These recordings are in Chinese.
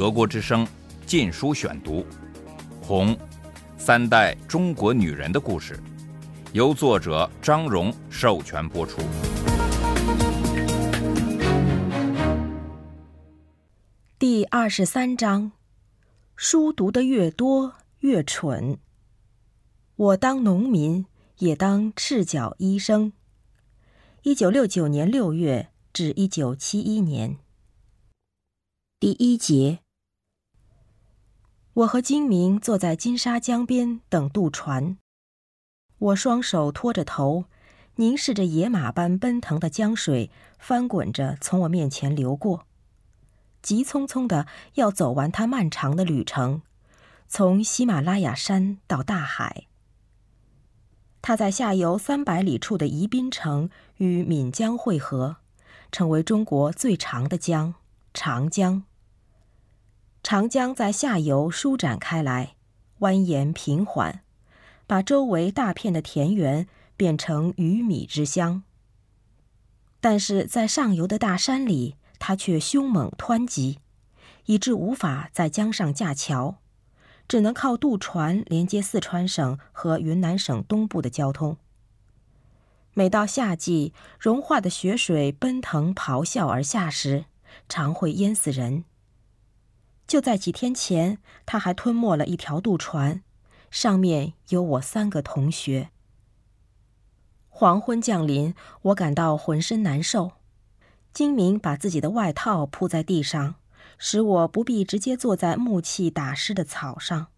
德国之声《禁书选读》，《红》，三代中国女人的故事，由作者张荣授权播出。第二十三章：书读得越多越蠢。我当农民，也当赤脚医生。一九六九年六月至一九七一年。第一节。我和金明坐在金沙江边等渡船，我双手托着头，凝视着野马般奔腾的江水翻滚着从我面前流过，急匆匆的要走完它漫长的旅程，从喜马拉雅山到大海。它在下游三百里处的宜宾城与岷江汇合，成为中国最长的江——长江。长江在下游舒展开来，蜿蜒平缓，把周围大片的田园变成鱼米之乡。但是在上游的大山里，它却凶猛湍急，以致无法在江上架桥，只能靠渡船连接四川省和云南省东部的交通。每到夏季，融化的雪水奔腾咆哮而下时，常会淹死人。就在几天前，他还吞没了一条渡船，上面有我三个同学。黄昏降临，我感到浑身难受。金明把自己的外套铺在地上，使我不必直接坐在木器打湿的草上。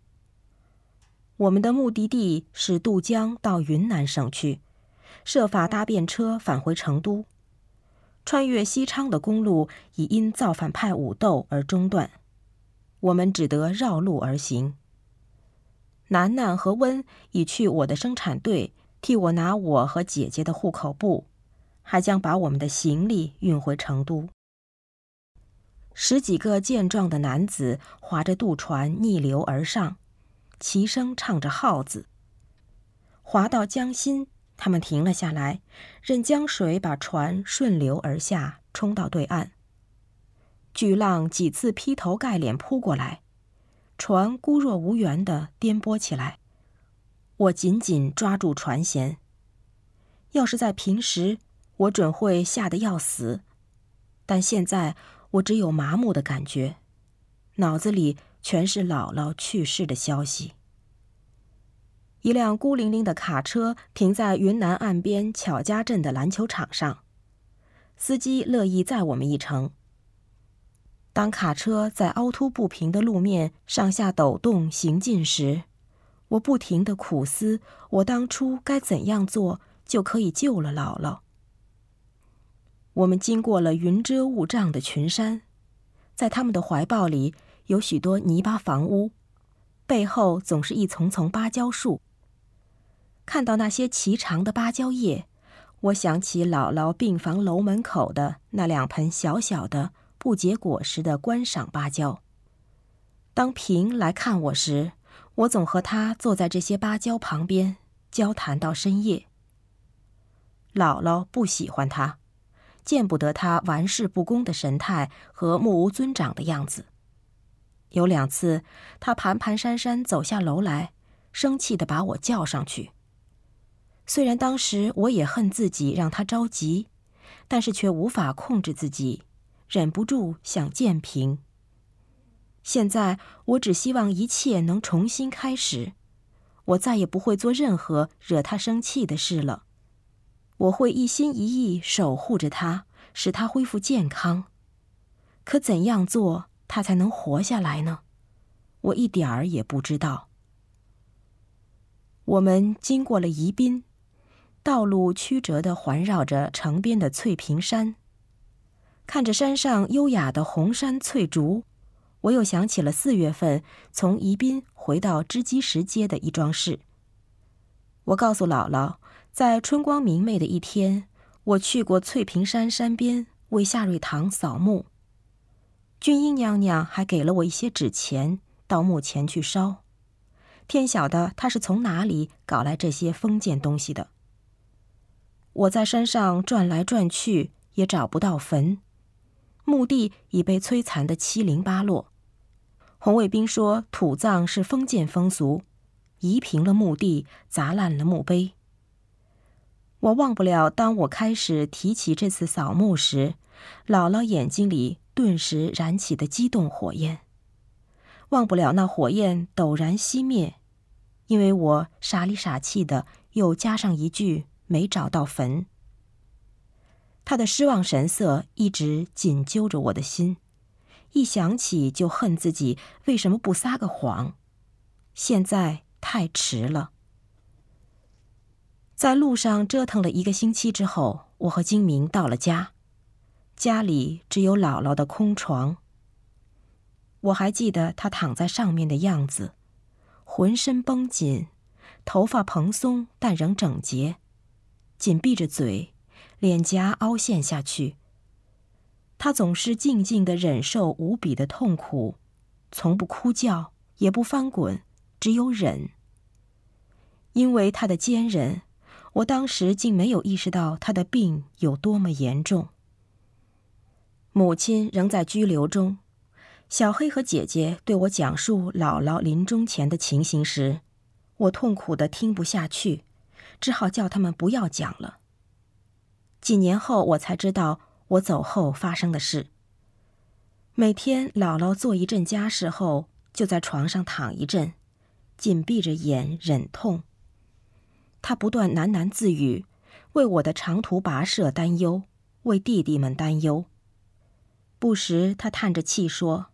我们的目的地是渡江到云南省去，设法搭便车返回成都。穿越西昌的公路已因造反派武斗而中断。我们只得绕路而行。楠楠和温已去我的生产队替我拿我和姐姐的户口簿，还将把我们的行李运回成都。十几个健壮的男子划着渡船逆流而上，齐声唱着号子。划到江心，他们停了下来，任江水把船顺流而下，冲到对岸。巨浪几次劈头盖脸扑过来，船孤若无援地颠簸起来。我紧紧抓住船舷。要是在平时，我准会吓得要死，但现在我只有麻木的感觉，脑子里全是姥姥去世的消息。一辆孤零零的卡车停在云南岸边巧家镇的篮球场上，司机乐意载我们一程。当卡车在凹凸不平的路面上下抖动行进时，我不停地苦思：我当初该怎样做就可以救了姥姥？我们经过了云遮雾障的群山，在他们的怀抱里有许多泥巴房屋，背后总是一丛丛芭蕉树。看到那些齐长的芭蕉叶，我想起姥姥病房楼门口的那两盆小小的。不结果实的观赏芭蕉。当平来看我时，我总和他坐在这些芭蕉旁边交谈到深夜。姥姥不喜欢他，见不得他玩世不恭的神态和目无尊长的样子。有两次，他蹒蹒跚跚走下楼来，生气地把我叫上去。虽然当时我也恨自己让他着急，但是却无法控制自己。忍不住想见平。现在我只希望一切能重新开始，我再也不会做任何惹他生气的事了。我会一心一意守护着他，使他恢复健康。可怎样做他才能活下来呢？我一点儿也不知道。我们经过了宜宾，道路曲折地环绕着城边的翠屏山。看着山上优雅的红杉翠竹，我又想起了四月份从宜宾回到织机石街的一桩事。我告诉姥姥，在春光明媚的一天，我去过翠屏山山边为夏瑞堂扫墓。俊英娘娘还给了我一些纸钱，到墓前去烧。天晓得她是从哪里搞来这些封建东西的。我在山上转来转去，也找不到坟。墓地已被摧残得七零八落，红卫兵说土葬是封建风俗，移平了墓地，砸烂了墓碑。我忘不了，当我开始提起这次扫墓时，姥姥眼睛里顿时燃起的激动火焰。忘不了那火焰陡然熄灭，因为我傻里傻气的又加上一句没找到坟。他的失望神色一直紧揪着我的心，一想起就恨自己为什么不撒个谎。现在太迟了。在路上折腾了一个星期之后，我和金明到了家，家里只有姥姥的空床。我还记得他躺在上面的样子，浑身绷紧，头发蓬松但仍整洁，紧闭着嘴，脸颊凹陷下去。他总是静静的忍受无比的痛苦，从不哭叫，也不翻滚，只有忍。因为他的坚韧，我当时竟没有意识到他的病有多么严重。母亲仍在拘留中。小黑和姐姐对我讲述姥姥临终前的情形时，我痛苦的听不下去，只好叫他们不要讲了。几年后，我才知道我走后发生的事。每天，姥姥做一阵家事后，就在床上躺一阵，紧闭着眼忍痛。她不断喃喃自语，为我的长途跋涉担忧，为弟弟们担忧。不时，她叹着气说。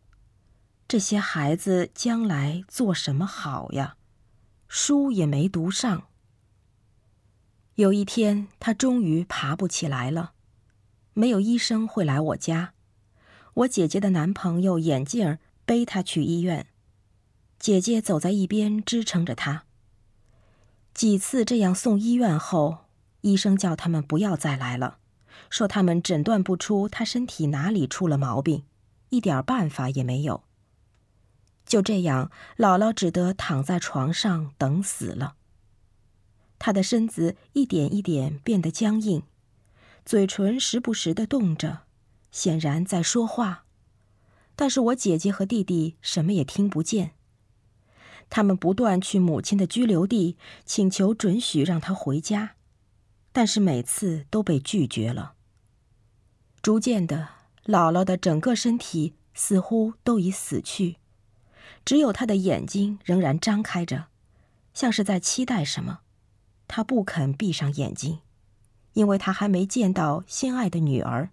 这些孩子将来做什么好呀？书也没读上。有一天，他终于爬不起来了，没有医生会来我家。我姐姐的男朋友眼镜儿背他去医院，姐姐走在一边支撑着他。几次这样送医院后，医生叫他们不要再来了，说他们诊断不出他身体哪里出了毛病，一点办法也没有。就这样，姥姥只得躺在床上等死了。她的身子一点一点变得僵硬，嘴唇时不时的动着，显然在说话，但是我姐姐和弟弟什么也听不见。他们不断去母亲的居留地请求准许让她回家，但是每次都被拒绝了。逐渐的，姥姥的整个身体似乎都已死去。只有她的眼睛仍然张开着，像是在期待什么。他不肯闭上眼睛，因为他还没见到心爱的女儿。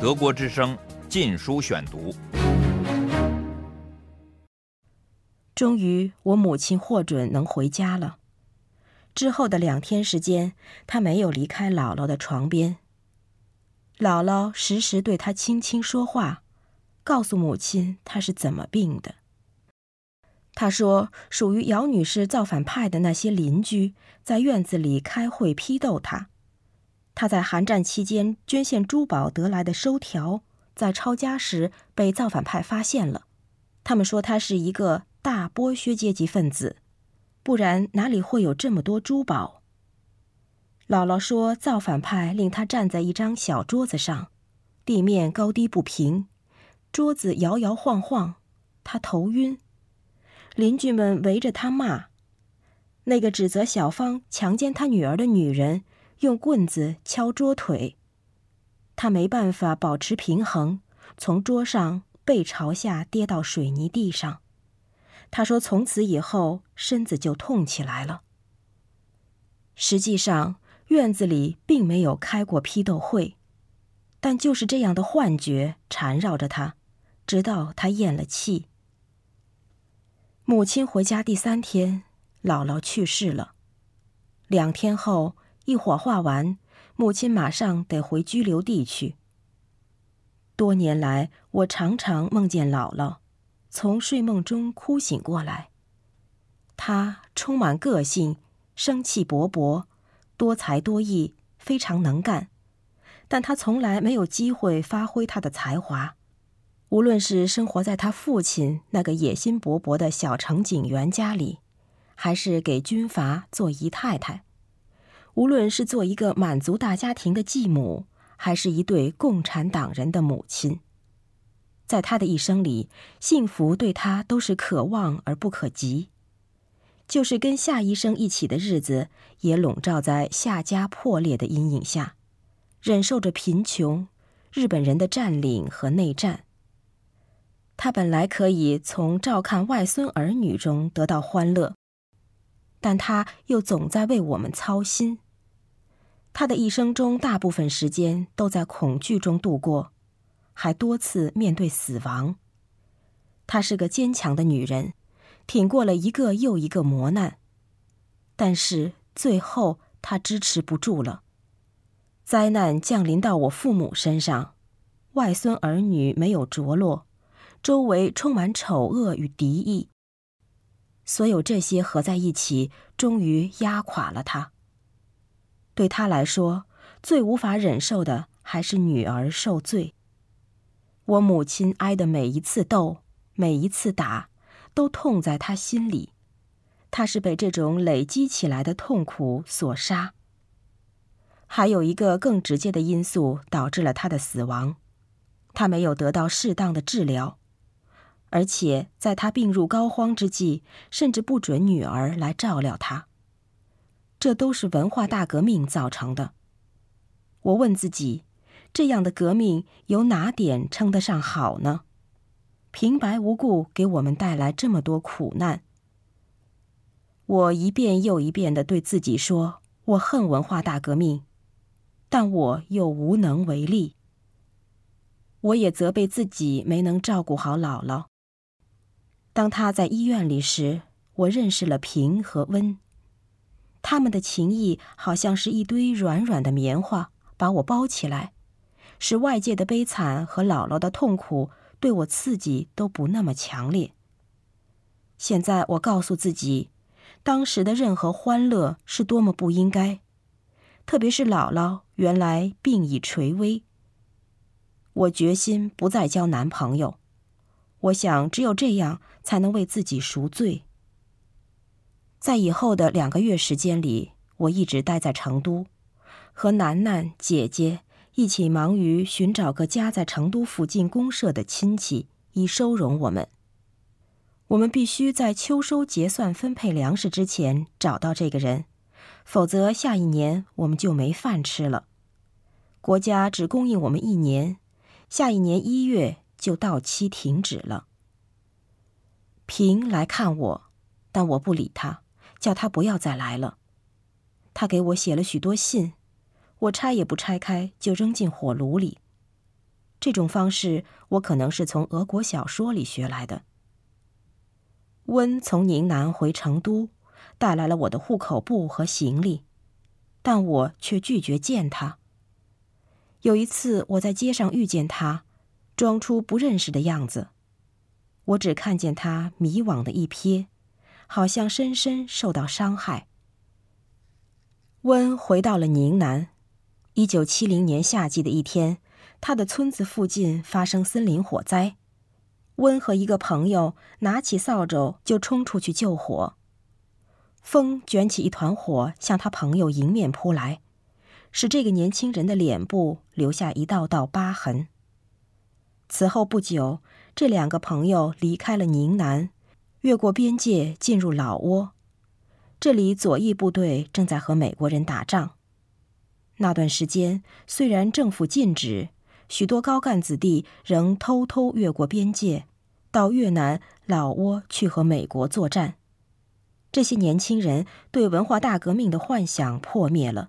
德国之声《禁书选读》。终于，我母亲获准能回家了。之后的两天时间，她没有离开姥姥的床边。姥姥时时对她轻轻说话。告诉母亲她是怎么病的。他说，属于姚女士造反派的那些邻居在院子里开会批斗他。他在寒战期间捐献珠宝得来的收条，在抄家时被造反派发现了。他们说他是一个大剥削阶级分子，不然哪里会有这么多珠宝？姥姥说，造反派令他站在一张小桌子上，地面高低不平。桌子摇摇晃晃，他头晕。邻居们围着他骂。那个指责小芳强奸他女儿的女人用棍子敲桌腿，他没办法保持平衡，从桌上背朝下跌到水泥地上。他说：“从此以后，身子就痛起来了。”实际上，院子里并没有开过批斗会，但就是这样的幻觉缠绕着他。直到他咽了气。母亲回家第三天，姥姥去世了。两天后，一火化完，母亲马上得回居留地去。多年来，我常常梦见姥姥，从睡梦中哭醒过来。她充满个性，生气勃勃，多才多艺，非常能干，但她从来没有机会发挥她的才华。无论是生活在他父亲那个野心勃勃的小城警员家里，还是给军阀做姨太太；无论是做一个满族大家庭的继母，还是一对共产党人的母亲，在他的一生里，幸福对他都是可望而不可及。就是跟夏医生一起的日子，也笼罩在夏家破裂的阴影下，忍受着贫穷、日本人的占领和内战。他本来可以从照看外孙儿女中得到欢乐，但他又总在为我们操心。他的一生中大部分时间都在恐惧中度过，还多次面对死亡。她是个坚强的女人。挺过了一个又一个磨难，但是最后她支持不住了。灾难降临到我父母身上，外孙儿女没有着落，周围充满丑恶与敌意。所有这些合在一起，终于压垮了他。对他来说，最无法忍受的还是女儿受罪。我母亲挨的每一次斗，每一次打。都痛在他心里，他是被这种累积起来的痛苦所杀。还有一个更直接的因素导致了他的死亡，他没有得到适当的治疗，而且在他病入膏肓之际，甚至不准女儿来照料他。这都是文化大革命造成的。我问自己，这样的革命有哪点称得上好呢？平白无故给我们带来这么多苦难，我一遍又一遍的对自己说：“我恨文化大革命，但我又无能为力。”我也责备自己没能照顾好姥姥。当他在医院里时，我认识了平和温，他们的情谊好像是一堆软软的棉花，把我包起来，使外界的悲惨和姥姥的痛苦。对我刺激都不那么强烈。现在我告诉自己，当时的任何欢乐是多么不应该，特别是姥姥原来病已垂危。我决心不再交男朋友，我想只有这样才能为自己赎罪。在以后的两个月时间里，我一直待在成都，和楠楠姐姐。一起忙于寻找个家在成都附近公社的亲戚，以收容我们。我们必须在秋收结算分配粮食之前找到这个人，否则下一年我们就没饭吃了。国家只供应我们一年，下一年一月就到期停止了。平来看我，但我不理他，叫他不要再来了。他给我写了许多信。我拆也不拆开，就扔进火炉里。这种方式，我可能是从俄国小说里学来的。温从宁南回成都，带来了我的户口簿和行李，但我却拒绝见他。有一次，我在街上遇见他，装出不认识的样子，我只看见他迷惘的一瞥，好像深深受到伤害。温回到了宁南。一九七零年夏季的一天，他的村子附近发生森林火灾。温和一个朋友拿起扫帚就冲出去救火，风卷起一团火向他朋友迎面扑来，使这个年轻人的脸部留下一道道疤痕。此后不久，这两个朋友离开了宁南，越过边界进入老挝，这里左翼部队正在和美国人打仗。那段时间，虽然政府禁止，许多高干子弟仍偷偷越过边界，到越南、老挝去和美国作战。这些年轻人对文化大革命的幻想破灭了，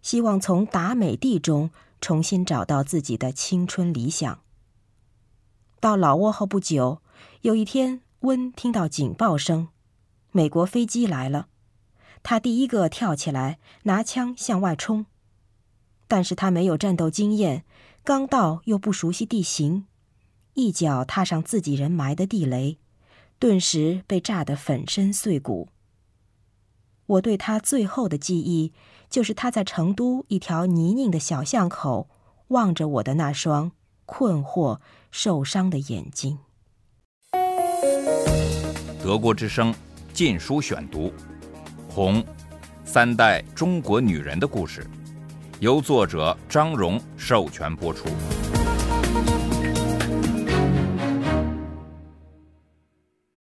希望从打美地中重新找到自己的青春理想。到老挝后不久，有一天，温听到警报声，美国飞机来了，他第一个跳起来，拿枪向外冲。但是他没有战斗经验，刚到又不熟悉地形，一脚踏上自己人埋的地雷，顿时被炸得粉身碎骨。我对他最后的记忆，就是他在成都一条泥泞的小巷口，望着我的那双困惑、受伤的眼睛。德国之声《禁书选读》，《红三代中国女人的故事》。由作者张荣授权播出。